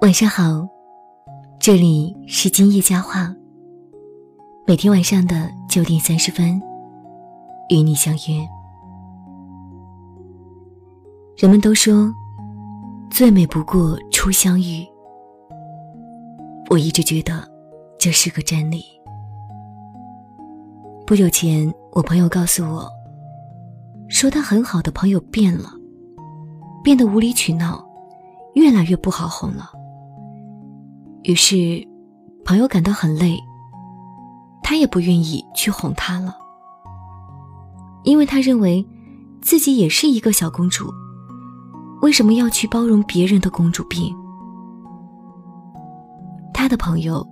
晚上好，这里是今夜佳话。每天晚上的九点三十分，与你相约。人们都说，最美不过初相遇。我一直觉得这是个真理。不久前，我朋友告诉我，说他很好的朋友变了，变得无理取闹，越来越不好哄了。于是，朋友感到很累。他也不愿意去哄她了，因为他认为自己也是一个小公主，为什么要去包容别人的公主病？他的朋友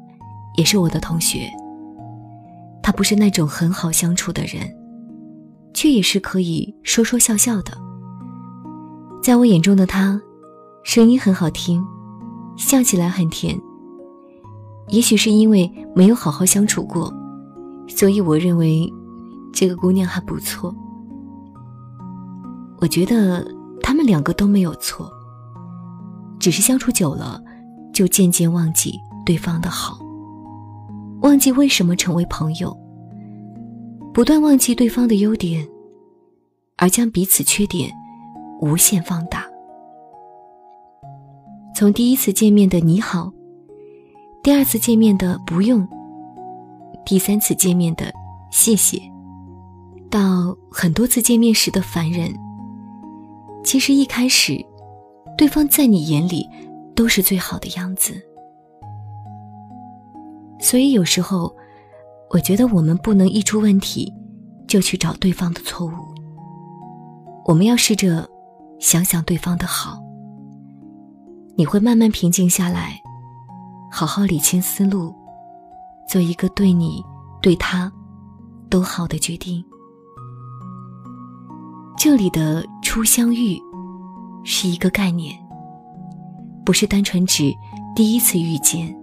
也是我的同学，他不是那种很好相处的人，却也是可以说说笑笑的。在我眼中的他，声音很好听，笑起来很甜。也许是因为没有好好相处过，所以我认为这个姑娘还不错。我觉得他们两个都没有错，只是相处久了，就渐渐忘记对方的好，忘记为什么成为朋友，不断忘记对方的优点，而将彼此缺点无限放大。从第一次见面的你好。第二次见面的不用，第三次见面的谢谢，到很多次见面时的烦人。其实一开始，对方在你眼里都是最好的样子。所以有时候，我觉得我们不能一出问题就去找对方的错误。我们要试着想想对方的好，你会慢慢平静下来。好好理清思路，做一个对你、对他都好的决定。这里的初相遇是一个概念，不是单纯指第一次遇见，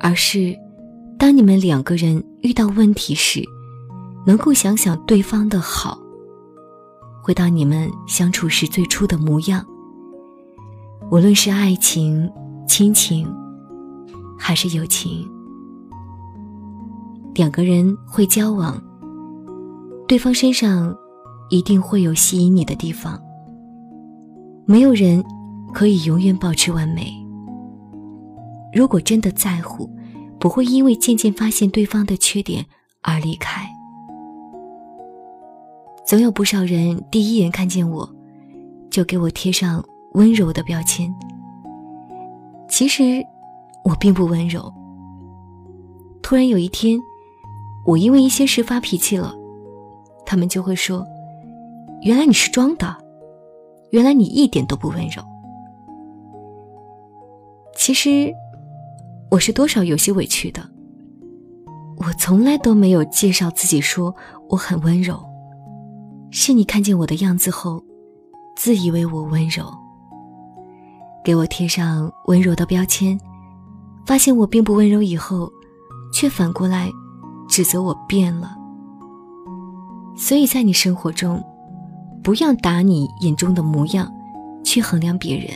而是当你们两个人遇到问题时，能够想想对方的好，回到你们相处时最初的模样。无论是爱情。亲情还是友情，两个人会交往，对方身上一定会有吸引你的地方。没有人可以永远保持完美。如果真的在乎，不会因为渐渐发现对方的缺点而离开。总有不少人第一眼看见我，就给我贴上温柔的标签。其实，我并不温柔。突然有一天，我因为一些事发脾气了，他们就会说：“原来你是装的，原来你一点都不温柔。”其实，我是多少有些委屈的。我从来都没有介绍自己说我很温柔，是你看见我的样子后，自以为我温柔。给我贴上温柔的标签，发现我并不温柔以后，却反过来指责我变了。所以在你生活中，不要打你眼中的模样去衡量别人，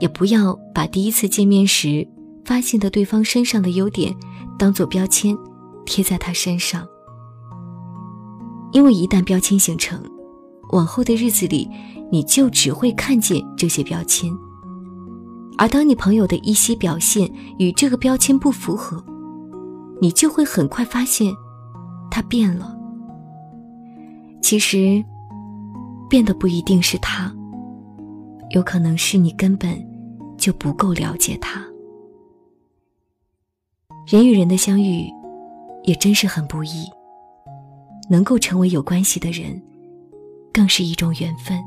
也不要把第一次见面时发现的对方身上的优点当做标签贴在他身上，因为一旦标签形成，往后的日子里你就只会看见这些标签。而当你朋友的一些表现与这个标签不符合，你就会很快发现，他变了。其实，变的不一定是他，有可能是你根本就不够了解他。人与人的相遇，也真是很不易。能够成为有关系的人，更是一种缘分。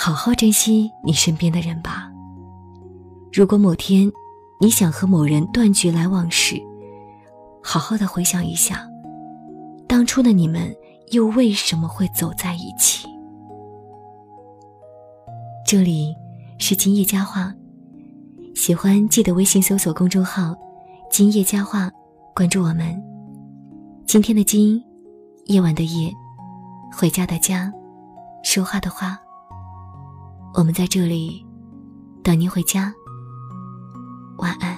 好好珍惜你身边的人吧。如果某天你想和某人断绝来往时，好好的回想一下，当初的你们又为什么会走在一起？这里是今夜佳话，喜欢记得微信搜索公众号“今夜佳话”，关注我们。今天的今，夜晚的夜，回家的家，说话的话。我们在这里等您回家。晚安。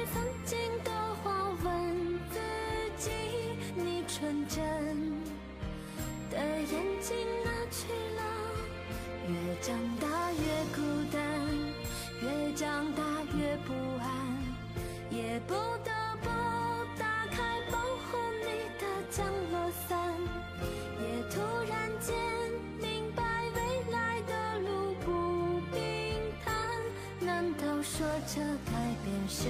纯真的眼睛哪去了？越长大越孤单，越长大越不安，也不得不打开保护你的降落伞。也突然间明白未来的路不平坦，难道说这改变是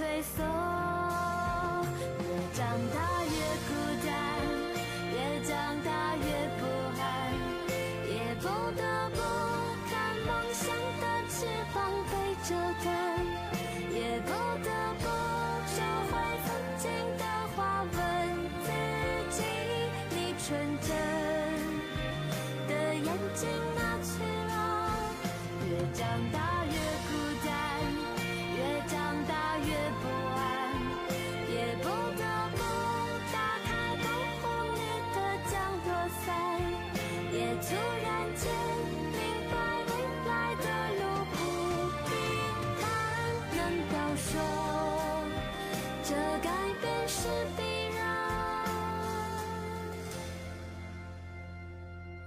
退缩，越长大越孤单，越长大越不安，也不得不看梦想的翅膀被折断，